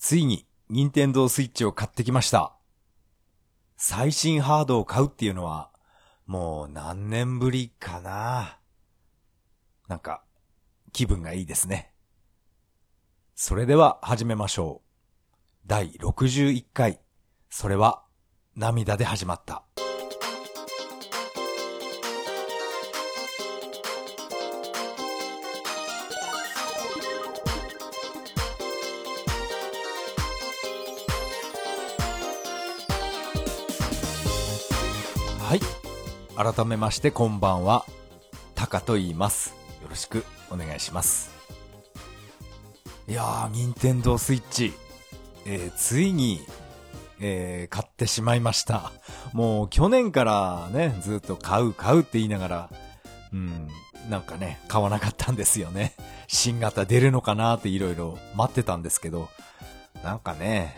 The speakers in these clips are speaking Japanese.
ついに、任天堂スイッチを買ってきました。最新ハードを買うっていうのは、もう何年ぶりかな。なんか、気分がいいですね。それでは始めましょう。第61回。それは、涙で始まった。はい。改めましてこんばんは。タカと言います。よろしくお願いします。いやー、任天堂スイッチ。えー、ついに、えー、買ってしまいました。もう去年からね、ずっと買う買うって言いながら、うん、なんかね、買わなかったんですよね。新型出るのかなっていろいろ待ってたんですけど、なんかね、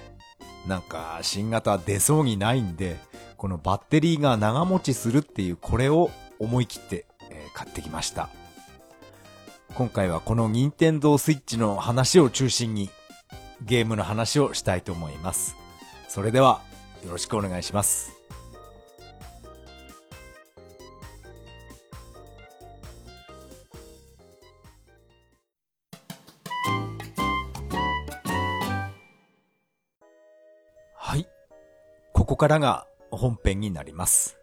なんか新型出そうにないんで、このバッテリーが長持ちするっていうこれを思い切って、え買ってきました。今回はこの任天堂スイッチの話を中心にゲームの話をしたいと思います。それではよろしくお願いします。はい。ここからが本編になります。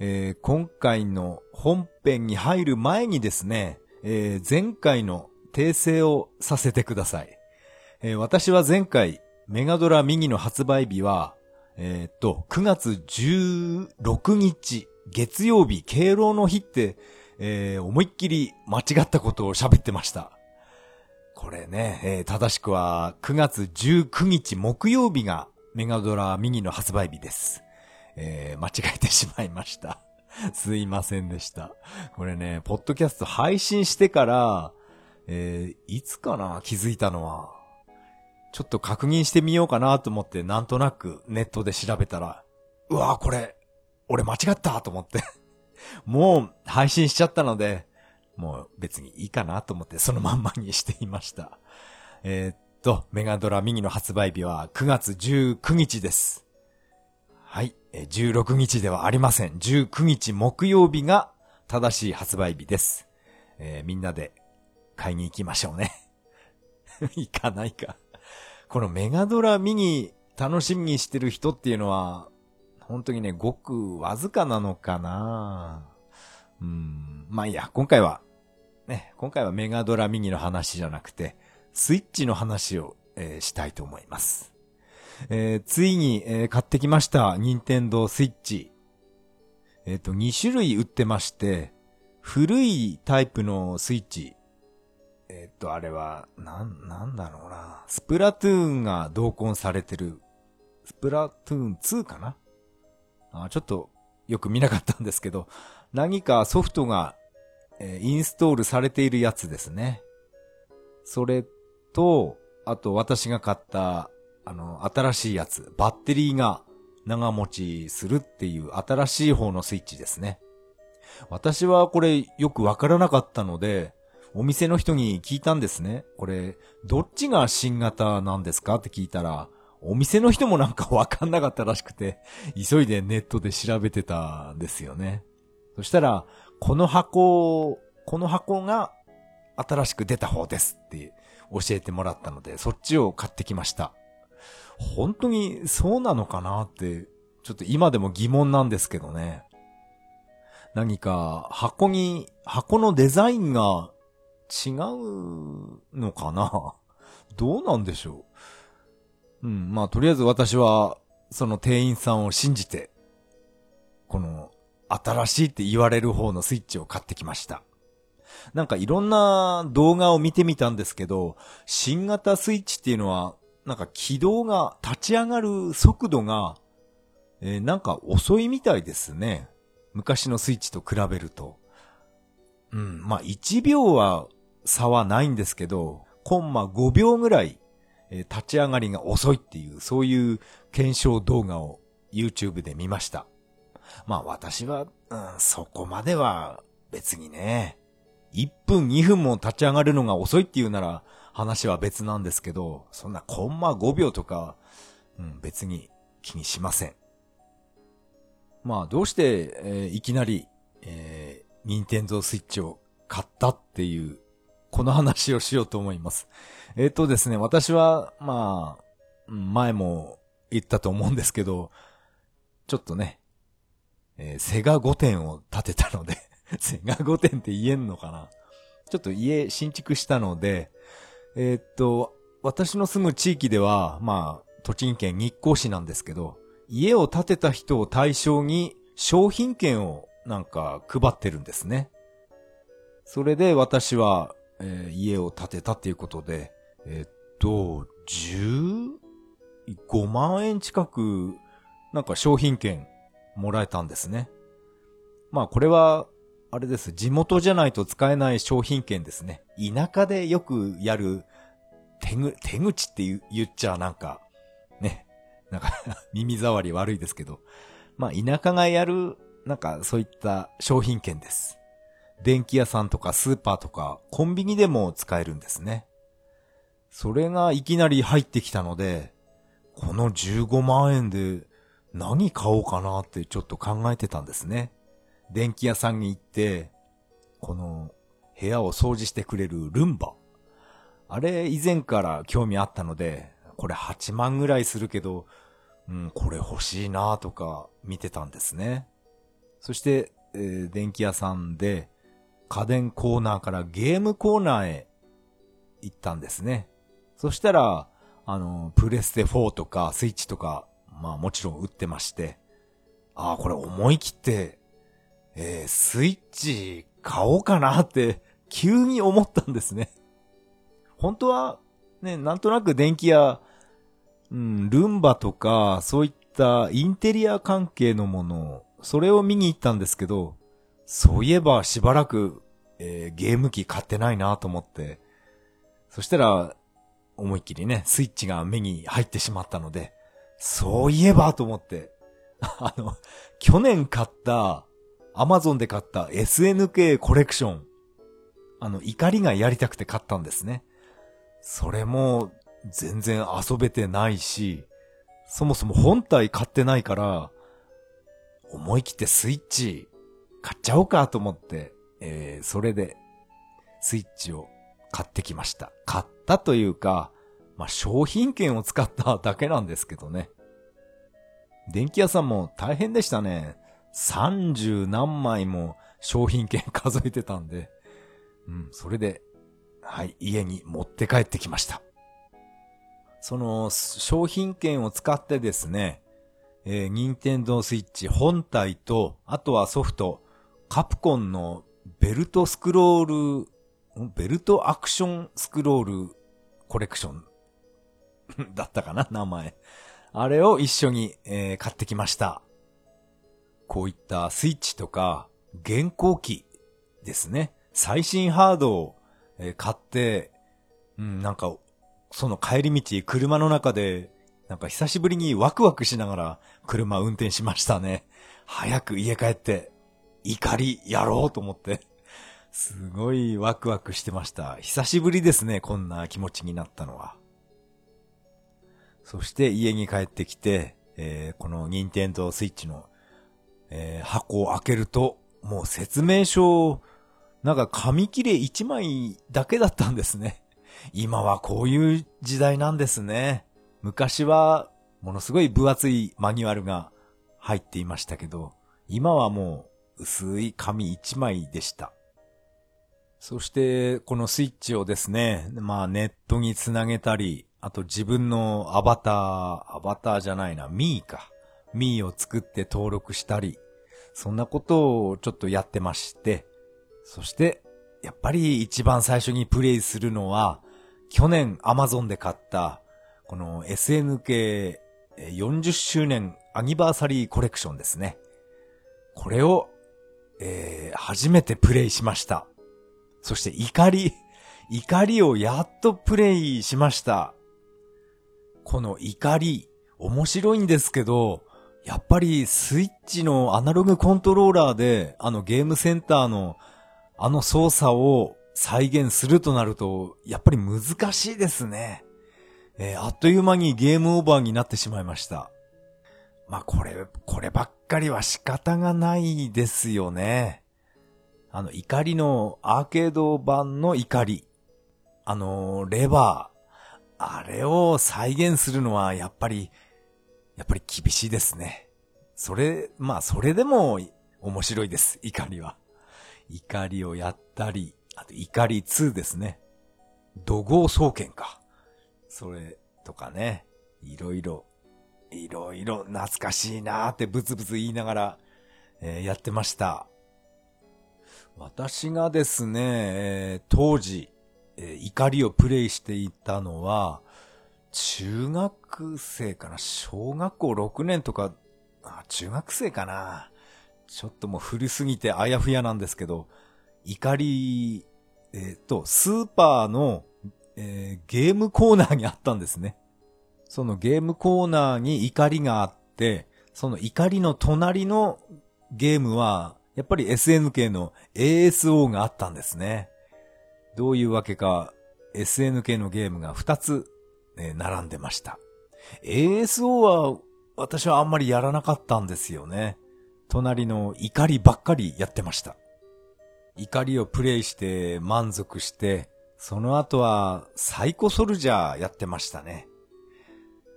えー今回の本編に入る前にですね、えー前回の訂正をさせてください。えー私は前回、メガドラミニの発売日は、えーっと、9月16日、月曜日、敬老の日って、えー思いっきり間違ったことを喋ってました。これね、えー正しくは9月19日木曜日がメガドラミニの発売日です。えー間違えてしまいました。すいませんでした。これね、ポッドキャスト配信してから、えーいつかな気づいたのは。ちょっと確認してみようかなと思って、なんとなくネットで調べたら、うわーこれ、俺間違ったと思って。もう配信しちゃったので、もう別にいいかなと思ってそのまんまにしていました。えーと、メガドラミニの発売日は9月19日です。はい。16日ではありません。19日木曜日が正しい発売日です。えーみんなで買いに行きましょうね。行かないか。このメガドラミニ楽しみにしてる人っていうのは、本当にね、ごくわずかなのかなうん。まあいいや、今回は、ね、今回はメガドラミニの話じゃなくて、スイッチの話を、えーしたいと思います。えーついに、えー買ってきました。任天堂スイッチ。えっ、と、2種類売ってまして、古いタイプのスイッチ。えっ、と、あれは、なん、なんだろうな。スプラトゥーンが同梱されてる、スプラトゥーン2かな？あちょっと、よく見なかったんですけど、何かソフトが、えーインストールされているやつですね。それと、あと私が買った、あの、新しいやつ、バッテリーが長持ちするっていう新しい方のスイッチですね。私はこれよくわからなかったので、お店の人に聞いたんですね。これ、どっちが新型なんですかって聞いたら、お店の人もなんかわかんなかったらしくて、急いでネットで調べてたんですよね。そしたら、この箱、この箱が新しく出た方ですって教えてもらったので、そっちを買ってきました。本当にそうなのかなって、ちょっと今でも疑問なんですけどね。何か箱に、箱のデザインが違うのかな？どうなんでしょう？うん、まあとりあえず私は、その店員さんを信じて、この、新しいって言われる方のスイッチを買ってきました。なんかいろんな動画を見てみたんですけど、新型スイッチっていうのは、なんか起動が、立ち上がる速度が、えーなんか遅いみたいですね。昔のスイッチと比べると。うん、まあ1秒は差はないんですけど、コンマ5秒ぐらい、えー立ち上がりが遅いっていう、そういう検証動画を YouTube で見ました。まあ私は、うん、そこまでは別にね、1分2分も立ち上がるのが遅いっていうなら、話は別なんですけど、そんなコンマ5秒とか、うん、別に気にしません。まあ、どうして、えー、いきなり、えー、ニンテンドースイッチを買ったっていう、この話をしようと思います。えっ、ー、とですね、私は、まあ、前も言ったと思うんですけど、ちょっとね、えー、セガ5点を建てたので セガ5点って言えんのかな？ちょっと家新築したので、えー、っと、私の住む地域では、まあ、栃木県日光市なんですけど、家を建てた人を対象に商品券をなんか配ってるんですね。それで私は、えー、家を建てたっていうことで、えー、っと、15万円近く、なんか商品券もらえたんですね。まあこれは、あれです。地元じゃないと使えない商品券ですね。田舎でよくやる手ぐ、手口って言っちゃなんか、ね。なんか 耳障り悪いですけど。まあ田舎がやる、なんかそういった商品券です。電気屋さんとかスーパーとかコンビニでも使えるんですね。それがいきなり入ってきたので、この15万円で何買おうかなってちょっと考えてたんですね。電気屋さんに行って、この部屋を掃除してくれるルンバ。あれ以前から興味あったので、これ8万ぐらいするけど、うん、これ欲しいなとか見てたんですね。そして、えー、電気屋さんで家電コーナーからゲームコーナーへ行ったんですね。そしたら、あの、プレステ4とかスイッチとかまあもちろん売ってまして、ああ、これ思い切って、えー、スイッチ買おうかなって 急に思ったんですね。本当は、ね、なんとなく電気屋、うん、ルンバとか、そういったインテリア関係のもの、それを見に行ったんですけど、そういえばしばらく、えー、ゲーム機買ってないなと思って、そしたら、思いっきりね、スイッチが目に入ってしまったので、そういえばと思って、あの、去年買った、アマゾンで買った SNK コレクション。あの、怒りがやりたくて買ったんですね。それも、全然遊べてないし、そもそも本体買ってないから、思い切ってスイッチ買っちゃおうかと思って、えー、それで、スイッチを買ってきました。買ったというか、まあ、商品券を使っただけなんですけどね。電気屋さんも大変でしたね。30何枚も商品券数えてたんで。うん、それで、はい、家に持って帰ってきました。その商品券を使ってですね、えー、ニンテンドースイッチ本体と、あとはソフト、カプコンのベルトスクロール、ベルトアクションスクロールコレクション だったかな、名前。あれを一緒に、えー、買ってきました。こういったスイッチとか、現行機ですね。最新ハードを、買って、うん、なんか、その帰り道、車の中で、なんか久しぶりにワクワクしながら車運転しましたね。早く家帰って、怒りやろうと思って。すごいワクワクしてました。久しぶりですね、こんな気持ちになったのは。そして家に帰ってきて、えー、この任天堂スイッチの、えー、箱を開けると、もう説明書、なんか紙切れ1枚だけだったんですね。今はこういう時代なんですね。昔は、ものすごい分厚いマニュアルが入っていましたけど、今はもう薄い紙1枚でした。そして、このスイッチをですね、まあネットにつなげたり、あと自分のアバター、アバターじゃないな、ミーか。ミーを作って登録したり、そんなことをちょっとやってまして、そして、やっぱり一番最初にプレイするのは、去年 Amazon で買った、この SNK 40周年アニバーサリーコレクションですね。これを、えー、初めてプレイしました。そして怒り、怒りをやっとプレイしました。この怒り、面白いんですけど、やっぱりスイッチのアナログコントローラーで、あのゲームセンターのあの操作を再現するとなると、やっぱり難しいですね。えー、あっという間にゲームオーバーになってしまいました。まあ、これ、こればっかりは仕方がないですよね。あの、怒りのアーケード版の怒り。あの、レバー。あれを再現するのはやっぱり、やっぱり厳しいですね。それ、まあ、それでも面白いです、怒りは。怒りをやったり、あと怒り2ですね。怒号総研か。それとかね、いろいろいろいろ懐かしいなーってブツブツ言いながら、えー、やってました。私がですね、えー、当時、えー、怒りをプレイしていたのは、中学生かな小学校6年とか、あ、中学生かなちょっともう古すぎてあやふやなんですけど、怒り、えっ、ー、と、スーパーの、えー、ゲームコーナーにあったんですね。そのゲームコーナーに怒りがあって、その怒りの隣のゲームは、やっぱり SNK の ASO があったんですね。どういうわけか、SNK のゲームが2つ、ね、並んでました。ASO は、私はあんまりやらなかったんですよね。隣の怒りばっかりやってました。怒りをプレイして満足して、その後はサイコソルジャーやってましたね。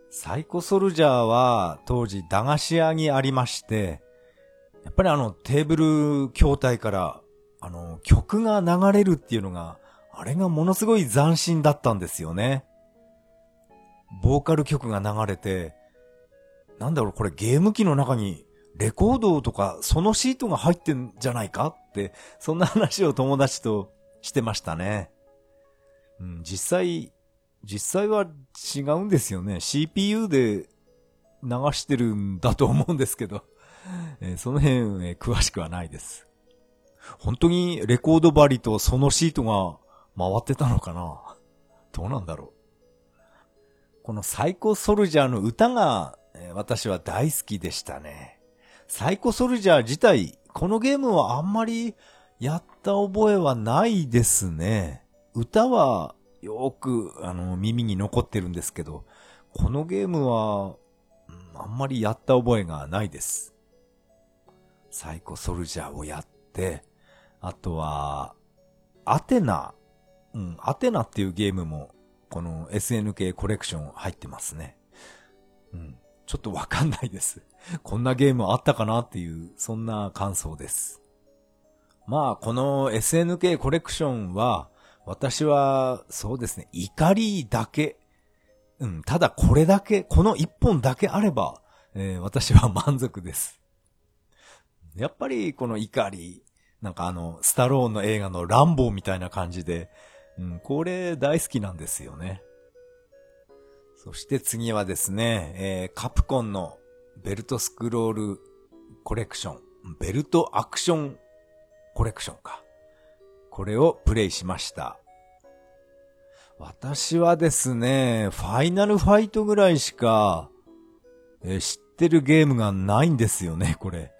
サイコソルジャーは当時駄菓子屋にありまして、やっぱりあのテーブル筐体からあの曲が流れるっていうのが、あれがものすごい斬新だったんですよね。ボーカル曲が流れて、なんだろうこれゲーム機の中にレコードとかそのシートが入ってんじゃないか？って、そんな話を友達としてましたね。うん、実際実際は違うんですよね。CPU で流してるんだと思うんですけど、えー、その辺、えー、詳しくはないです。本当にレコード針とそのシートが回ってたのかな？どうなんだろう。このサイコソルジャーの歌が、私は大好きでしたね。サイコソルジャー自体、このゲームはあんまりやった覚えはないですね。歌はよく、あの、耳に残ってるんですけど、このゲームは、あんまりやった覚えがないです。サイコソルジャーをやって、あとは、アテナ、うん、アテナっていうゲームも、この SNK コレクション入ってますね。うん、ちょっとわかんないです。こんなゲームあったかなっていう、そんな感想です。まあ、この SNK コレクションは、私は、そうですね、怒りだけ、うん、ただこれだけ、この一本だけあれば、えー、私は満足です。やっぱりこの怒り、なんかあの、スタローンの映画のランボーみたいな感じで、うん、これ大好きなんですよね。そして次はですね、えー、カプコンのベルトスクロールコレクション、ベルトアクションコレクションか。これをプレイしました。私はですね、ファイナルファイトぐらいしか、え知ってるゲームがないんですよね、これ。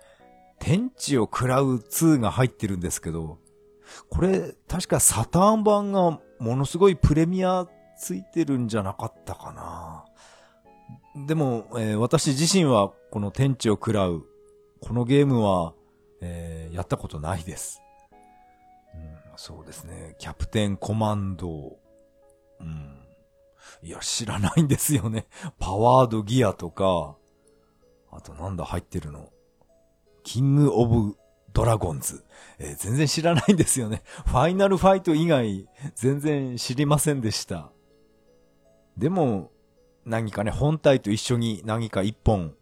天地を食らう2が入ってるんですけど、これ、確かサターン版がものすごいプレミアついてるんじゃなかったかな。でも、えー、私自身はこの天地を食らう、このゲームは、えー、やったことないです。うんそうですね。キャプテンコマンド。うん。いや、知らないんですよね。パワードギアとか、あとなんだ入ってるの。キングオブドラゴンズ。えー、全然知らないんですよね。ファイナルファイト以外、全然知りませんでした。でも、何かね、本体と一緒に何か一本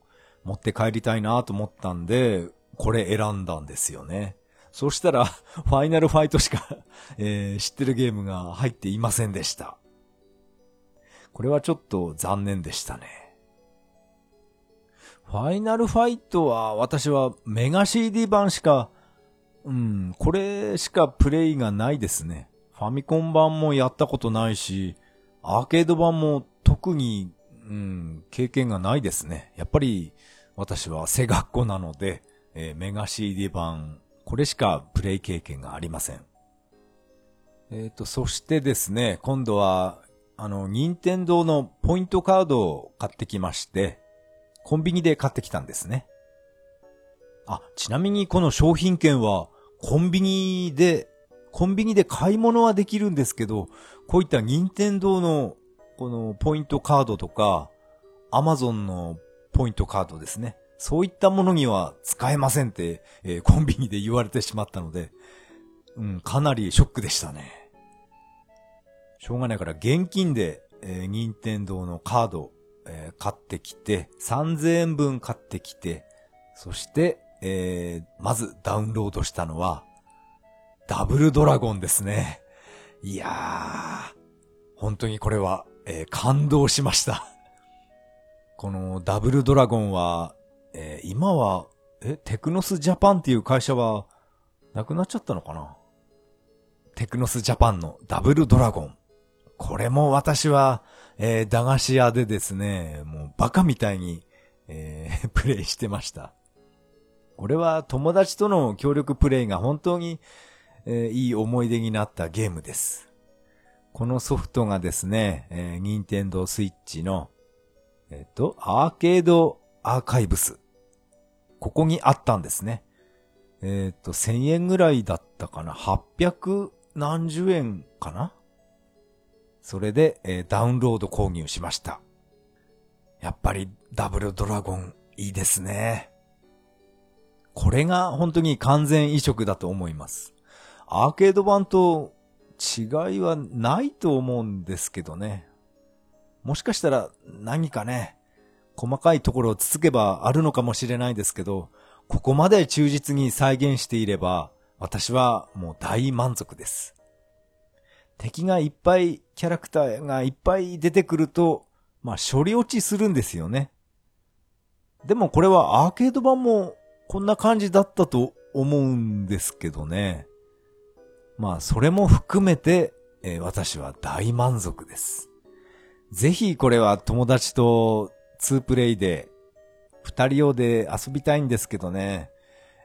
持って帰りたいなと思ったんで、これ選んだんですよね。そしたら、ファイナルファイトしか えー、知ってるゲームが入っていませんでした。これはちょっと残念でしたね。ファイナルファイトは私はメガ CD 版しか、うん、これしかプレイがないですね。ファミコン版もやったことないし、アーケード版も特に、うん、経験がないですね。やっぱり私はセガっ子なので、えー、メガ CD 版これしかプレイ経験がありません。えっ、と、そしてですね、今度は、あの、任天堂のポイントカードを買ってきまして、コンビニで買ってきたんですね。あ、ちなみにこの商品券は、コンビニで、コンビニで買い物はできるんですけど、こういった任天堂の、このポイントカードとか、アマゾンのポイントカードですね。そういったものには使えませんって、えーコンビニで言われてしまったので、うん、かなりショックでしたね。しょうがないから現金で、えー、任天堂のカード、えー買ってきて、3000円分買ってきて、そして、えーまずダウンロードしたのは、ダブルドラゴンですね。いやー、本当にこれは、えー感動しました。このダブルドラゴンは、えー今は、え、テクノスジャパンっていう会社は、なくなっちゃったのかな？テクノスジャパンのダブルドラゴン。これも私は、えー駄菓子屋でですね、もうバカみたいに、えー プレイしてました。これは友達との協力プレイが本当に、えーいい思い出になったゲームです。このソフトがですね、えー、任天堂スイッチの、えっ、と、アーケードアーカイブス。ここにあったんですね。えっ、と、1000円ぐらいだったかな ?800 何十円かなそれで、えーダウンロード購入しました。やっぱりダブルドラゴンいいですね。これが本当に完全移植だと思います。アーケード版と違いはないと思うんですけどね。もしかしたら何かね、細かいところをつつけばあるのかもしれないですけど、ここまで忠実に再現していれば、私はもう大満足です。敵がいっぱい、キャラクターがいっぱい出てくると、まあ処理落ちするんですよね。でもこれはアーケード版もこんな感じだったと思うんですけどね。まあそれも含めて、えー私は大満足です。ぜひこれは友達と2プレイで、二人用で遊びたいんですけどね。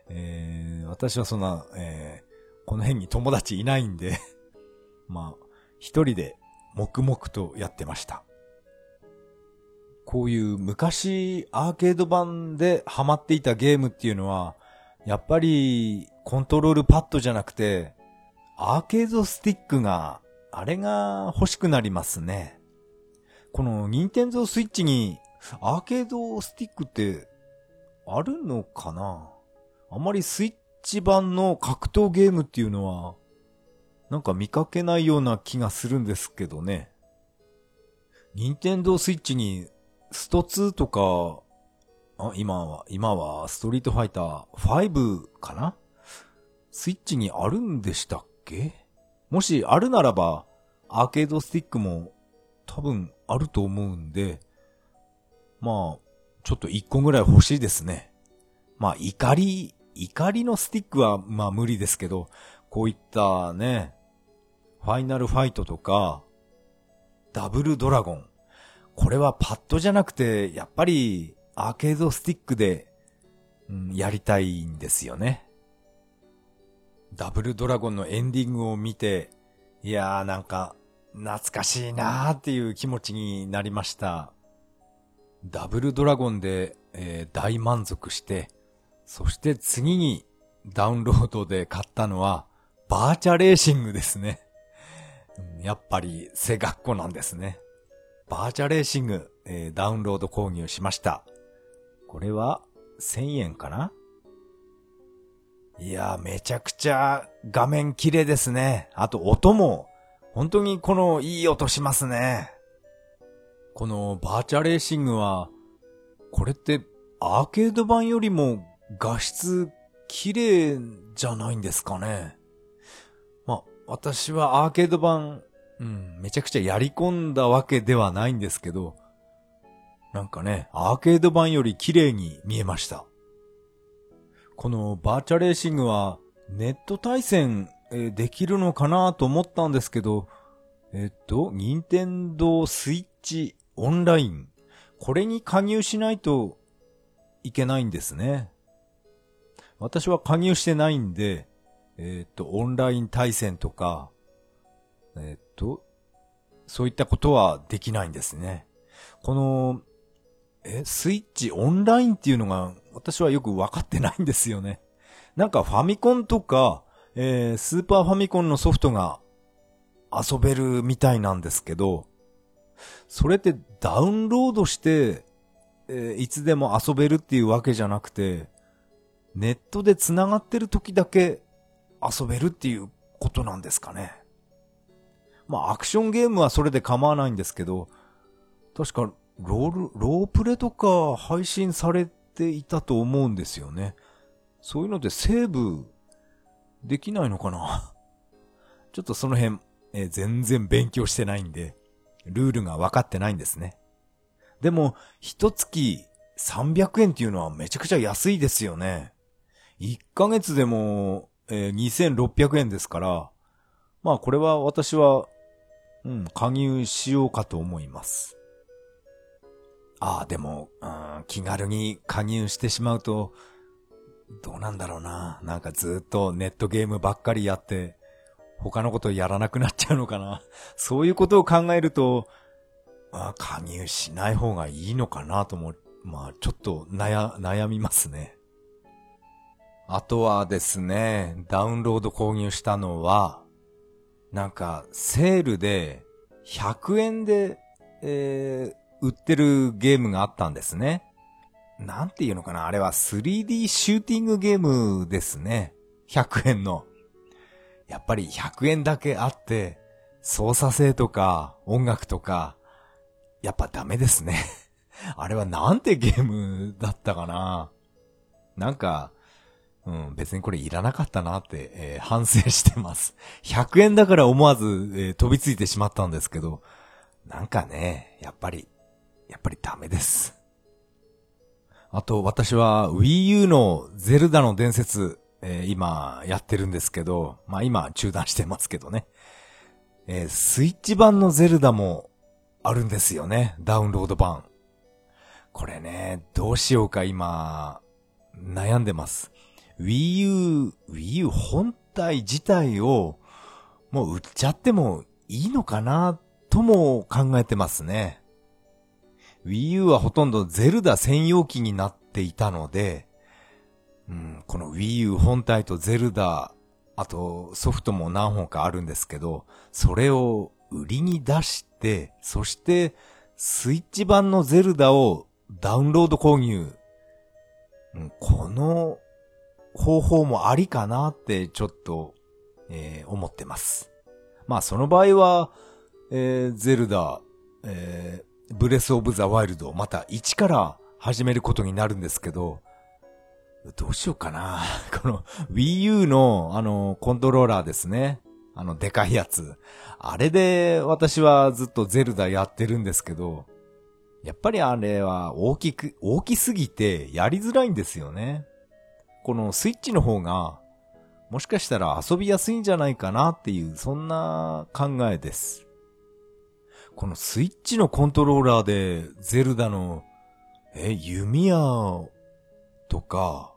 えー私はそんな、えーこの辺に友達いないんで、まあ、一人で黙々とやってました。こういう昔アーケード版でハマっていたゲームっていうのは、やっぱりコントロールパッドじゃなくて、アーケードスティックが、あれが欲しくなりますね。この任天堂スイッチにアーケードスティックってあるのかな？あまりスイッチ版の格闘ゲームっていうのはなんか見かけないような気がするんですけどね。任天堂スイッチにスト2とか、あ、今は、今はストリートファイター5かな？スイッチにあるんでしたっけ？もしあるならば、アーケードスティックも多分あると思うんで、まあ、ちょっと一個ぐらい欲しいですね。まあ、怒り、怒りのスティックはまあ無理ですけど、こういったね、ファイナルファイトとか、ダブルドラゴン。これはパッドじゃなくて、やっぱりアーケードスティックで、うん、やりたいんですよね。ダブルドラゴンのエンディングを見て、いやーなんか、懐かしいなーっていう気持ちになりました。ダブルドラゴンで、えー大満足して、そして次にダウンロードで買ったのは、バーチャレーシングですね。やっぱりセガっ子なんですね。バーチャレーシング、えーダウンロード購入しました。これは1000円かな？いやー、めちゃくちゃ画面綺麗ですね。あと音も、本当にこのいい音しますね。このバーチャレーシングは、これってアーケード版よりも画質綺麗じゃないんですかね。私はアーケード版、うん、めちゃくちゃやり込んだわけではないんですけど、なんかね、アーケード版より綺麗に見えました。このバーチャレーシングはネット対戦、できるのかなと思ったんですけど、えっと、任天堂スイッチオンライン。これに加入しないといけないんですね。私は加入してないんで、えっと、オンライン対戦とか、えっと、そういったことはできないんですね。この、え、スイッチオンラインっていうのが私はよくわかってないんですよね。なんかファミコンとか、えー、スーパーファミコンのソフトが遊べるみたいなんですけど、それってダウンロードして、えー、いつでも遊べるっていうわけじゃなくて、ネットで繋がってる時だけ遊べるっていうことなんですかね。まあ、アクションゲームはそれで構わないんですけど、確か、ロール、ロープレとか配信されていたと思うんですよね。そういうのでセーブできないのかな？ちょっとその辺、えー、全然勉強してないんで、ルールが分かってないんですね。でも、一月300円っていうのはめちゃくちゃ安いですよね。1ヶ月でも、えー、2600円ですから、まあこれは私は、うん、加入しようかと思います。ああ、でも、うん、気軽に加入してしまうと、どうなんだろうな。なんかずっとネットゲームばっかりやって、他のことやらなくなっちゃうのかな。そういうことを考えると、まあ、加入しない方がいいのかなとも、まあ、ちょっと悩、悩みますね。あとはですね、ダウンロード購入したのは、なんか、セールで、100円で、えー、売ってるゲームがあったんですね。なんていうのかなあれは 3D シューティングゲームですね。100円の。やっぱり100円だけあって、操作性とか音楽とか、やっぱダメですね。あれはなんてゲームだったかななんか、うん、別にこれいらなかったなって、えー、反省してます。100円だから思わず、えー、飛びついてしまったんですけど、なんかね、やっぱり、やっぱりダメです。あと、私は Wii U のゼルダの伝説、えー、今やってるんですけど、まあ今中断してますけどね。えー、スイッチ版のゼルダもあるんですよね。ダウンロード版。これね、どうしようか今、悩んでます。Wii U、Wii U 本体自体をもう売っちゃってもいいのかなとも考えてますね。Wii U はほとんどゼルダ専用機になっていたので、うん、この Wii U 本体とゼルダ、あとソフトも何本かあるんですけど、それを売りに出して、そしてスイッチ版のゼルダをダウンロード購入。うん、この方法もありかなってちょっと、えー、思ってます。まあその場合は、えー、ゼルダ、えー、ブレスオブザワイルド、また1から始めることになるんですけど、どうしようかな。この Wii U のあのコントローラーですね。あのでかいやつ。あれで私はずっとゼルダやってるんですけど、やっぱりあれは大きく、大きすぎてやりづらいんですよね。このスイッチの方が、もしかしたら遊びやすいんじゃないかなっていう、そんな考えです。このスイッチのコントローラーで、ゼルダの、え、弓矢とか、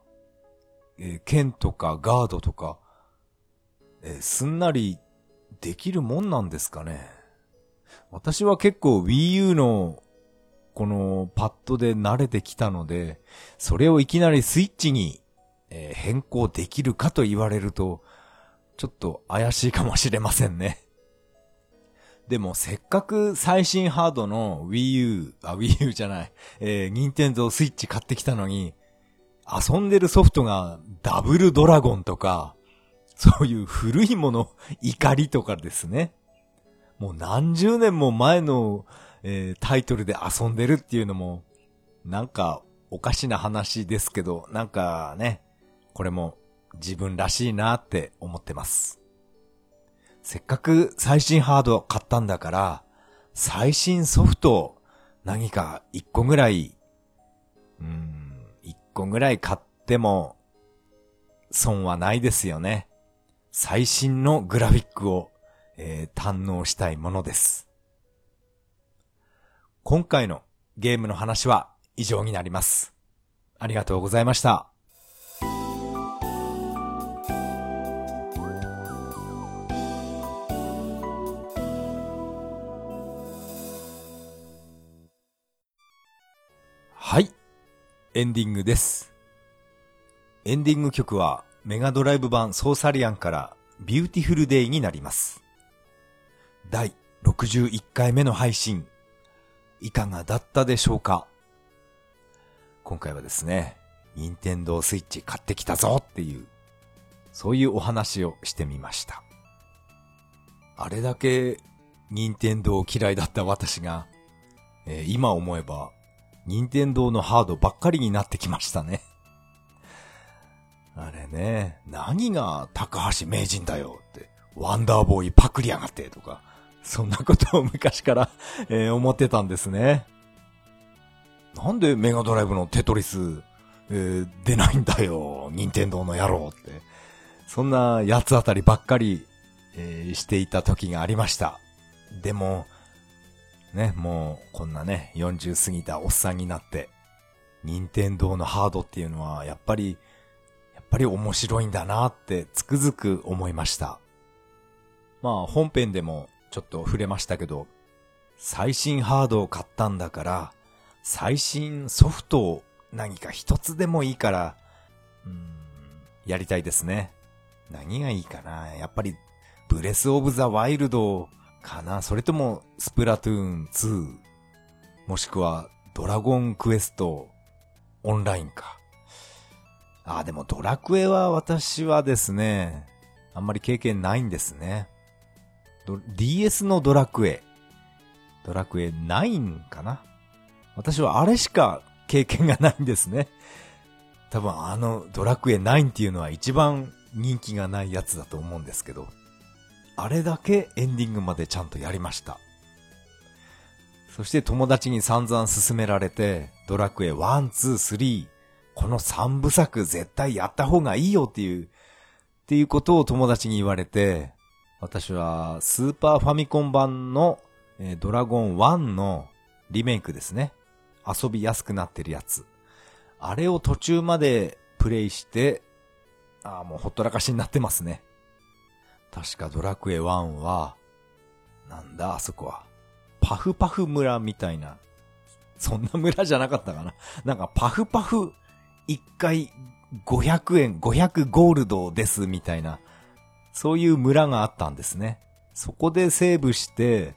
え、剣とかガードとか、え、すんなりできるもんなんですかね。私は結構 Wii U のこのパッドで慣れてきたので、それをいきなりスイッチに、えー、変更できるかと言われると、ちょっと怪しいかもしれませんね。でもせっかく最新ハードの Wii U、あ、Wii U じゃない、えー、Nintendo Switch 買ってきたのに、遊んでるソフトがダブルドラゴンとか、そういう古いもの、怒りとかですね。もう何十年も前の、えー、タイトルで遊んでるっていうのも、なんかおかしな話ですけど、なんかね、これも自分らしいなって思ってます。せっかく最新ハード買ったんだから、最新ソフト何か一個ぐらい、うん、一個ぐらい買っても、損はないですよね。最新のグラフィックを、えー、堪能したいものです。今回のゲームの話は以上になります。ありがとうございました。エンディングです。エンディング曲はメガドライブ版ソーサリアンから Beautiful Day になります。第61回目の配信、いかがだったでしょうか？今回はですね、任天堂スイッチ買ってきたぞっていう、そういうお話をしてみました。あれだけ任天堂嫌いだった私が、えー今思えば、任天堂のハードばっかりになってきましたね。あれね、何が高橋名人だよって、ワンダーボーイパクりやがってとか、そんなことを昔から、えー思ってたんですね。なんでメガドライブのテトリス、えー出ないんだよ、任天堂の野郎って。そんな八つ当たりばっかり、えーしていた時がありました。でも、ね、もうこんなね、40過ぎたおっさんになって、任天堂のハードっていうのはやっぱり、やっぱり面白いんだなってつくづく思いました。まあ本編でもちょっと触れましたけど、最新ハードを買ったんだから、最新ソフトを何か一つでもいいから、うん、やりたいですね。何がいいかなやっぱり、ブレスオブザワイルドをかなそれとも、スプラトゥーン2。もしくは、ドラゴンクエストオンラインか。あ、でもドラクエは私はですね、あんまり経験ないんですね。DS のドラクエ。ドラクエ9かな私はあれしか経験がないんですね。多分あのドラクエ9っていうのは一番人気がないやつだと思うんですけど、あれだけエンディングまでちゃんとやりました。そして友達に散々勧められて、ドラクエ1、2、3、この3部作絶対やった方がいいよっていう、っていうことを友達に言われて、私はスーパーファミコン版の、えドラゴン1のリメイクですね。遊びやすくなってるやつ。あれを途中までプレイして、ああ、もうほったらかしになってますね。確かドラクエ1は、なんだあそこは。パフパフ村みたいな。そんな村じゃなかったかな。なんかパフパフ一回500円、500ゴールドですみたいな。そういう村があったんですね。そこでセーブして、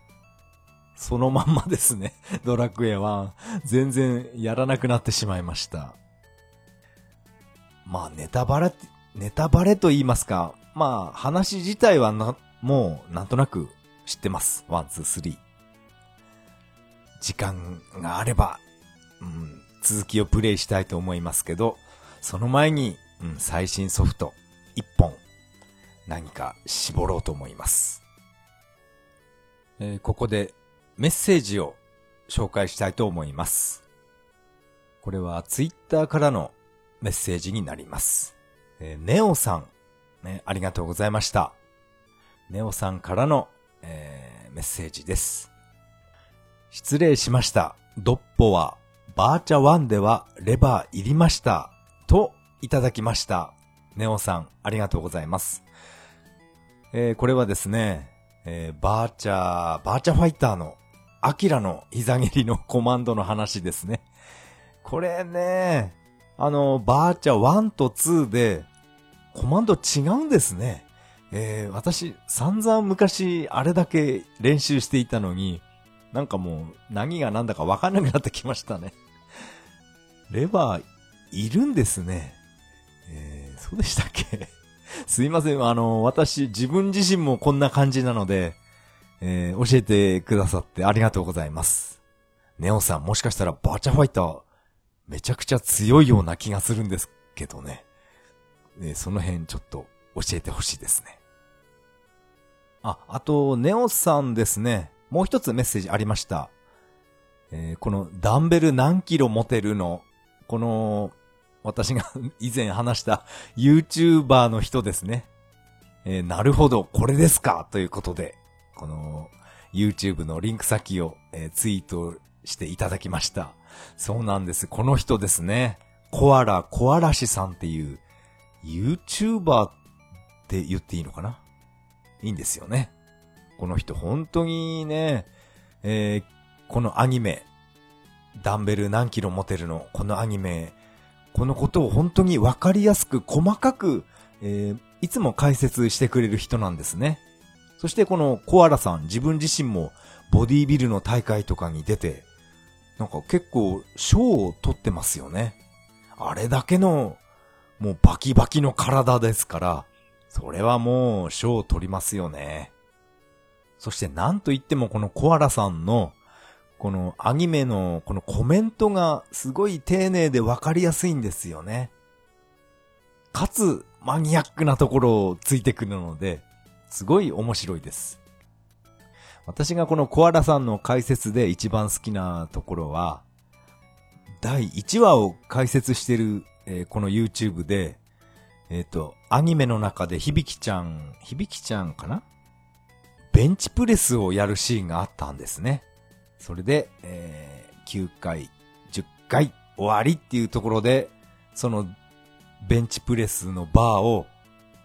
そのまんまですね。ドラクエ1。全然やらなくなってしまいました。まあネタバレ、ネタバレと言いますか。まあ話自体はな、もうなんとなく知ってます。 One、Two、Three。時間があれば、うん、続きをプレイしたいと思いますけど、その前に、うん、最新ソフト、一本、何か絞ろうと思います。えーここでメッセージを紹介したいと思います。これはツイッターからのメッセージになります。えーネオさん、ね、ありがとうございました。ネオさんからの、えーメッセージです。失礼しました。ドッポは、バーチャ1ではレバーいりました。と、いただきました。ネオさん、ありがとうございます。えーこれはですね、えーバーチャー、バーチャファイターの、アキラの膝蹴りのコマンドの話ですね。これね、あの、バーチャ1と2で、コマンド違うんですね。えー私、散々昔、あれだけ練習していたのに、なんかもう、何が何だかわかんなくなってきましたね。レバー、いるんですね。えーそうでしたっけ？すいません。あの、私、自分自身もこんな感じなので、えー教えてくださってありがとうございます。ネオさん、もしかしたらバーチャファイター、めちゃくちゃ強いような気がするんですけどね。えその辺ちょっと教えてほしいですね。あ、あと、ネオさんですね。もう一つメッセージありました。えーこのダンベル何キロ持てるの、この、私が 以前話した YouTuber の人ですね。えーなるほど、これですか？ということで、この YouTube のリンク先を、えーツイートしていただきました。そうなんです。この人ですね。コアラ、コアラシさんっていう YouTuber って言っていいのかな？いいんですよね。この人本当にね、えーこのアニメ、ダンベル何キロ持てるの？このアニメ、このことを本当にわかりやすく細かく、えー、いつも解説してくれる人なんですね。そしてこのコアラさん自分自身もボディービルの大会とかに出て、なんか結構賞を取ってますよね。あれだけのもうバキバキの体ですから、それはもう賞を取りますよね。そしてなんといってもこのコアラさんのこのアニメのこのコメントがすごい丁寧でわかりやすいんですよね。かつマニアックなところをついてくるので、すごい面白いです。私がこのコアラさんの解説で一番好きなところは、第1話を解説してる、えー、この YouTube で、えっ、ー、と、アニメの中で響ちゃん、響ちゃんかな？ベンチプレスをやるシーンがあったんですね。それで、えー、9回、10回終わりっていうところで、そのベンチプレスのバーを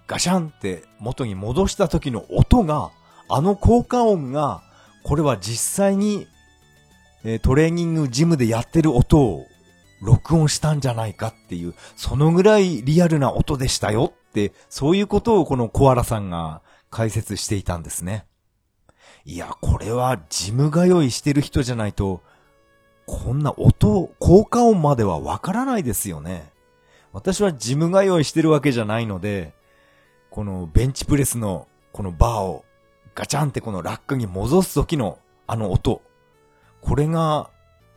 ガシャンって元に戻した時の音が、あの効果音が、これは実際に、えー、トレーニングジムでやってる音を録音したんじゃないかっていう、そのぐらいリアルな音でしたよって、そういうことをこのコアラさんが解説していたんですね。いや、これはジム通いしてる人じゃないと、こんな音、効果音まではわからないですよね。私はジム通いしてるわけじゃないので、このベンチプレスのこのバーをガチャンってこのラックに戻す時のあの音。これが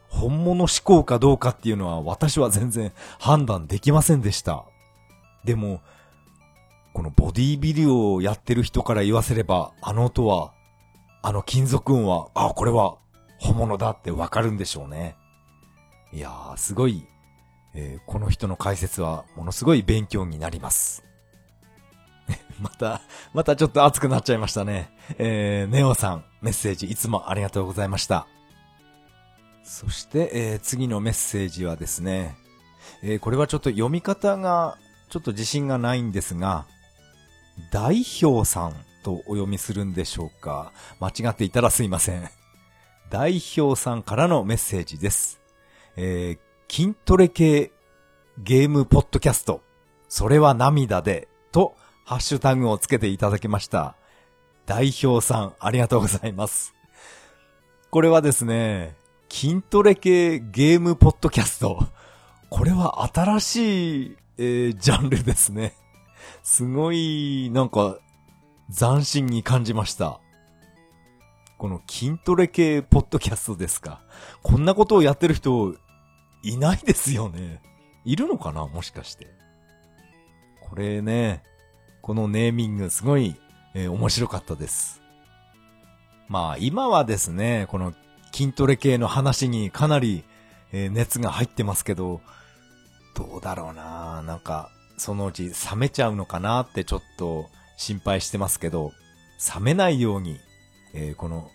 本物思考かどうかっていうのは私は全然判断できませんでした。でも、このボディビルをやってる人から言わせれば、あの音はあの金属音は、あ、これは本物だってわかるんでしょうね。いやー、すごい、えー、この人の解説はものすごい勉強になります。また、またちょっと熱くなっちゃいましたね。えー、ネオさん、メッセージいつもありがとうございました。そして、えー、次のメッセージはですね、えー、これはちょっと読み方がちょっと自信がないんですが、代表さんとお読みするんでしょうか？間違っていたらすいません。代表さんからのメッセージです。えー、筋トレ系ゲームポッドキャスト、それは涙で、と、ハッシュタグをつけていただきました。代表さん、ありがとうございます。これはですね、筋トレ系ゲームポッドキャスト。これは新しい、えー、ジャンルですね。すごい、なんか、斬新に感じました。この筋トレ系ポッドキャストですか。こんなことをやってる人、いないですよね。いるのかなもしかして。これね、このネーミングすごい、えー、面白かったです。まあ今はですね、この筋トレ系の話にかなり、え、熱が入ってますけど、どうだろうななんか、そのうち冷めちゃうのかなってちょっと心配してますけど、冷めないように、えー、この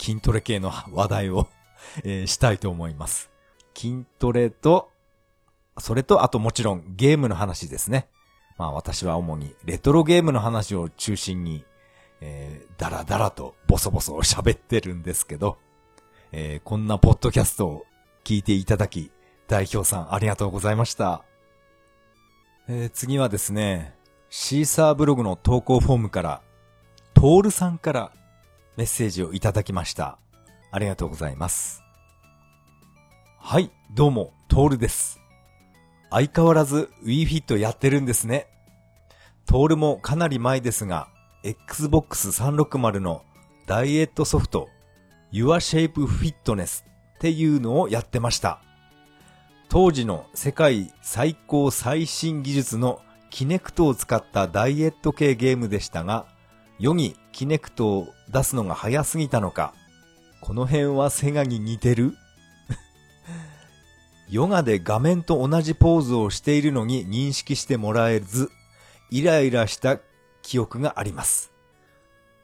筋トレ系の話題を えー、したいと思います。筋トレと、それとあともちろんゲームの話ですね。まあ私は主にレトロゲームの話を中心に、えー、だらだらとボソボソ喋ってるんですけど、えー、こんなポッドキャストを聞いていただき、代表さんありがとうございました。えー、次はですね、シーサーブログの投稿フォームから、トールさんからメッセージをいただきました。ありがとうございます。はい、どうも、トールです。相変わらず WeFit やってるんですね。トールもかなり前ですが、Xbox 360のダイエットソフト、Your Shape Fitness っていうのをやってました。当時の世界最高最新技術のキネクトを使ったダイエット系ゲームでしたが、世にキネクトを出すのが早すぎたのか、この辺はセガに似てる？ヨガで画面と同じポーズをしているのに認識してもらえず、イライラした記憶があります。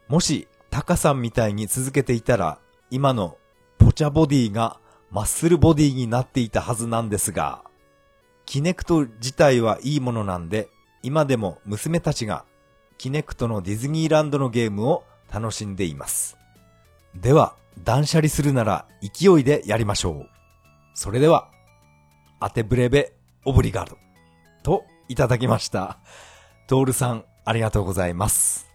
もし、タカさんみたいに続けていたら、今のポチャボディがマッスルボディになっていたはずなんですが、キネクト自体はいいものなんで、今でも娘たちがキネクトのディズニーランドのゲームを楽しんでいます。では、断捨離するなら勢いでやりましょう。それでは、当てブレベ、オブリガード。と、いただきました。トールさん、ありがとうございます。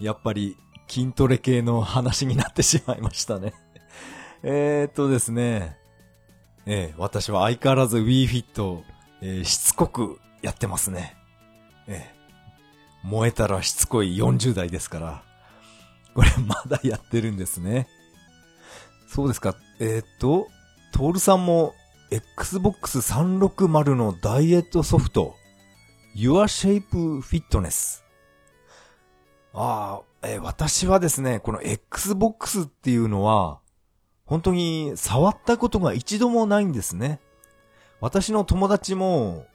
やっぱり、筋トレ系の話になってしまいましたね えっとですね。えー、私は相変わらず Wii Fit、えー、しつこくやってますね。えー、燃えたらしつこい40代ですから。これまだやってるんですね。そうですか。えー、っと、トールさんも Xbox 360のダイエットソフト、Your Shape Fitness。ああ、えー、私はですね、この Xbox っていうのは、本当に触ったことが一度もないんですね。私の友達も、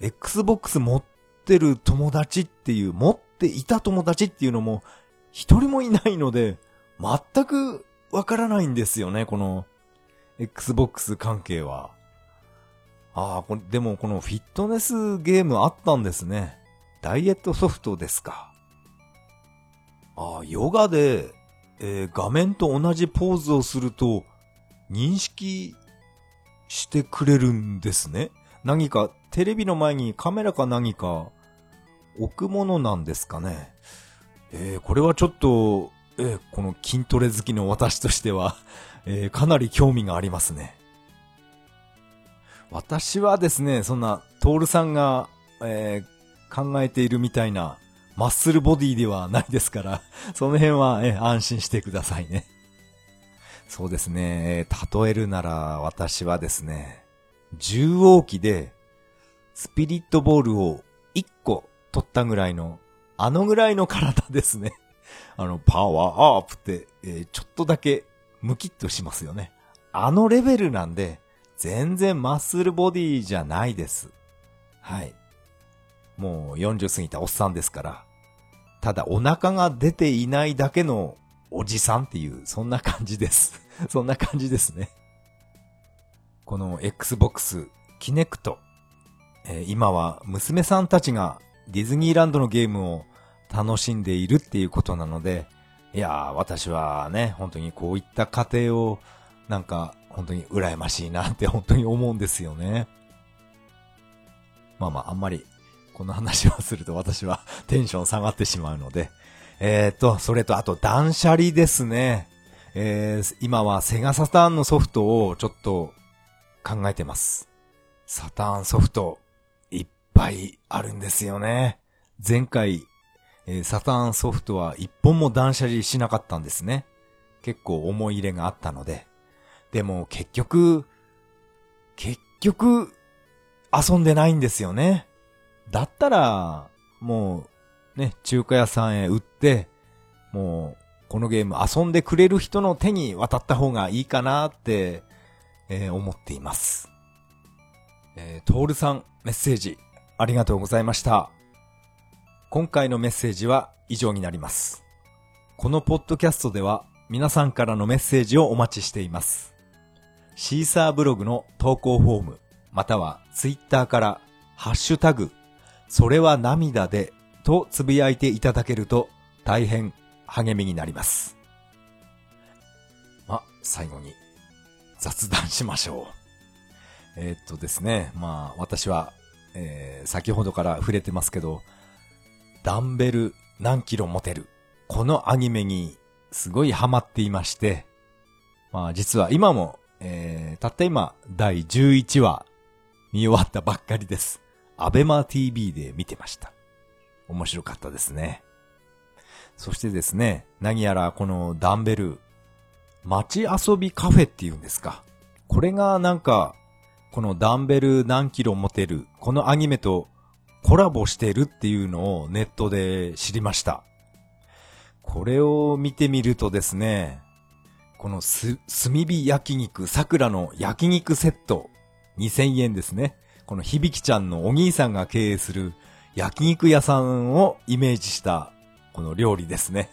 Xbox 持ってる友達っていう、持っていた友達っていうのも、一人もいないので、全くわからないんですよね、この Xbox 関係は。ああ、でもこのフィットネスゲームあったんですね。ダイエットソフトですか。あ、ヨガで、えー、画面と同じポーズをすると、認識してくれるんですね。何か、テレビの前にカメラか何か、置くものなんですかね。えー、これはちょっと、えー、この筋トレ好きの私としては、えー、かなり興味がありますね。私はですね、そんな、トールさんが、え、考えているみたいな、マッスルボディではないですから、その辺は、え安心してくださいね。そうですね、例えるなら私はですね、重王機で、スピリットボールを1個取ったぐらいの、あのぐらいの体ですね。あの、パワーアップって、えー、ちょっとだけムキッとしますよね。あのレベルなんで、全然マッスルボディじゃないです。はい。もう40過ぎたおっさんですから。ただお腹が出ていないだけのおじさんっていう、そんな感じです。そんな感じですね。この Xbox、キネクト。えー、今は娘さんたちがディズニーランドのゲームを楽しんでいるっていうことなので、いやー、私はね、本当にこういった家庭を、なんか、本当に羨ましいなって本当に思うんですよね。まあまあ、あんまり、この話をすると私は テンション下がってしまうので、えーと、それとあと断捨離ですね。えー、今はセガサターンのソフトをちょっと考えてます。サターンソフト、いっぱいあるんですよね。前回えー、サターンソフトは一本も断捨離しなかったんですね。結構思い入れがあったので。でも結局、結局、遊んでないんですよね。だったら、もう、ね、中華屋さんへ売って、もう、このゲーム遊んでくれる人の手に渡った方がいいかなって、えー、思っています。えー、トールさん、メッセージ、ありがとうございました。今回のメッセージは以上になります。このポッドキャストでは皆さんからのメッセージをお待ちしています。シーサーブログの投稿フォーム、またはツイッターからハッシュタグ、それは涙でとつぶやいていただけると大変励みになります。ま、最後に雑談しましょう。えー、っとですね、まあ私は、えー、先ほどから触れてますけど、ダンベル何キロ持てる。このアニメにすごいハマっていまして、まあ実は今も、えー、たった今第11話見終わったばっかりです。アベマ TV で見てました。面白かったですね。そしてですね、何やらこのダンベル、街遊びカフェっていうんですか。これがなんか、このダンベル何キロ持てる、このアニメとコラボしてるっていうのをネットで知りました。これを見てみるとですね、このす、炭火焼肉桜の焼肉セット2000円ですね。この響ちゃんのお兄さんが経営する焼肉屋さんをイメージしたこの料理ですね。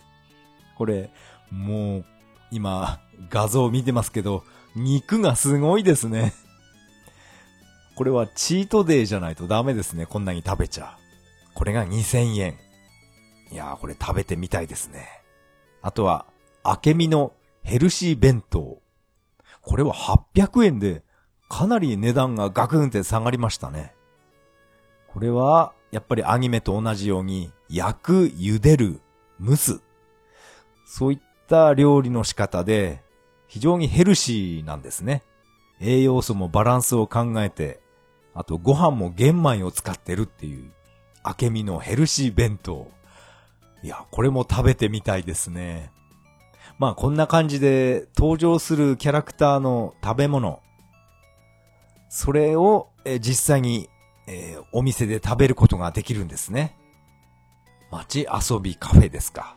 これ、もう今画像見てますけど、肉がすごいですね。これはチートデーじゃないとダメですね。こんなに食べちゃう。これが2000円。いやー、これ食べてみたいですね。あとは、明美のヘルシー弁当。これは800円でかなり値段がガクンって下がりましたね。これは、やっぱりアニメと同じように、焼く、茹でる、蒸す。そういった料理の仕方で、非常にヘルシーなんですね。栄養素もバランスを考えて、あとご飯も玄米を使ってるっていう、明美のヘルシー弁当。いや、これも食べてみたいですね。まあこんな感じで登場するキャラクターの食べ物。それをえ実際に、えー、お店で食べることができるんですね。街遊びカフェですか。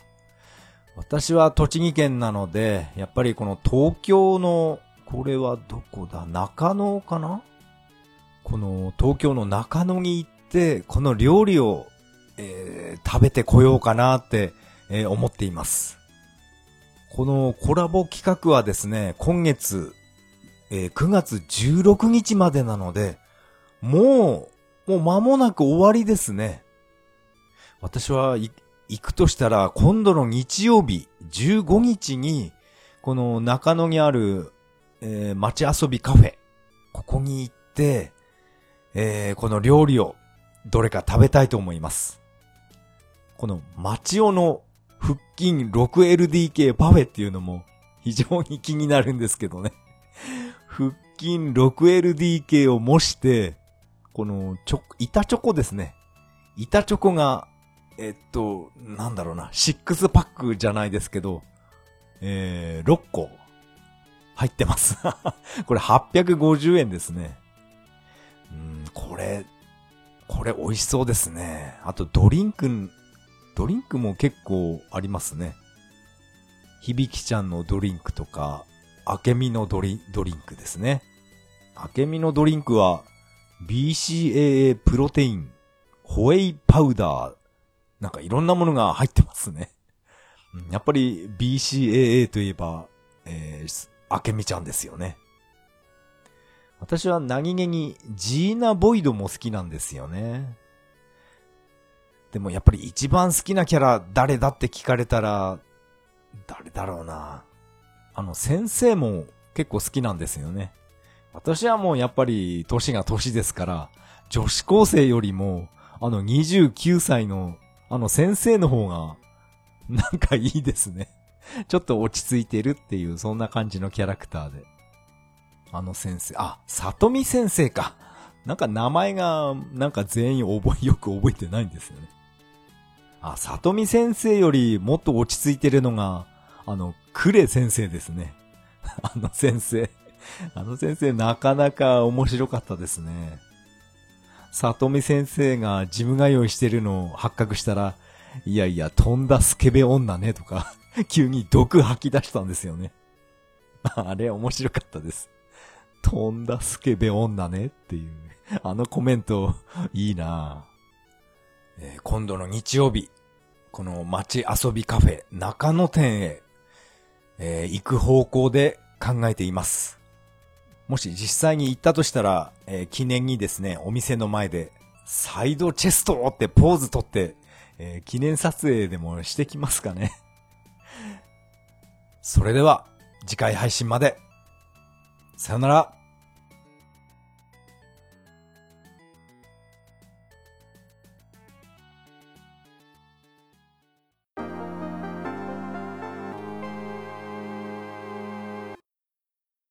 私は栃木県なので、やっぱりこの東京の、これはどこだ？中野かな？この東京の中野に行って、この料理を、えー、食べてこようかなって、えー、思っています。このコラボ企画はですね、今月、えー、9月16日までなので、もう、もう間もなく終わりですね。私は行くとしたら、今度の日曜日、15日に、この中野にある、えー、街遊びカフェ、ここに行って、えー、この料理をどれか食べたいと思います。この町尾の腹筋 6LDK パフェっていうのも非常に気になるんですけどね。腹筋 6LDK を模して、このチョコ、板チョコですね。板チョコがえっと、なんだろうな、6パックじゃないですけど、えー、6個入ってます これ850円ですね。うん、これ、これ美味しそうですね。あとドリンク、ドリンクも結構ありますね。響ちゃんのドリンクとか、明美のドリドリンクですね。明美のドリンクは、BCAA プロテイン、ホエイパウダー、なんかいろんなものが入ってますね。やっぱり BCAA といえば、えー、あけみちゃんですよね。私は何気にジーナ・ボイドも好きなんですよね。でもやっぱり一番好きなキャラ誰だって聞かれたら、誰だろうな。あの先生も結構好きなんですよね。私はもうやっぱり年が年ですから、女子高生よりも、あの29歳のあの先生の方が、なんかいいですね。ちょっと落ち着いてるっていう、そんな感じのキャラクターで。あの先生、あ、里見先生か。なんか名前が、なんか全員覚え、よく覚えてないんですよね。あ、里見先生よりもっと落ち着いてるのが、あの、クレ先生ですね。あの先生。あの先生なかなか面白かったですね。里見先生が自分が用意してるのを発覚したら、いやいや、飛んだスケベ女ねとか、急に毒吐き出したんですよね。あれ面白かったです。飛んだスケベ女ねっていう、あのコメント、いいなえー、今度の日曜日、この街遊びカフェ中野店へ、えー、行く方向で考えています。もし実際に行ったとしたら、えー、記念にですね、お店の前で、サイドチェストってポーズ取って、えー、記念撮影でもしてきますかね。それでは、次回配信まで。さよなら。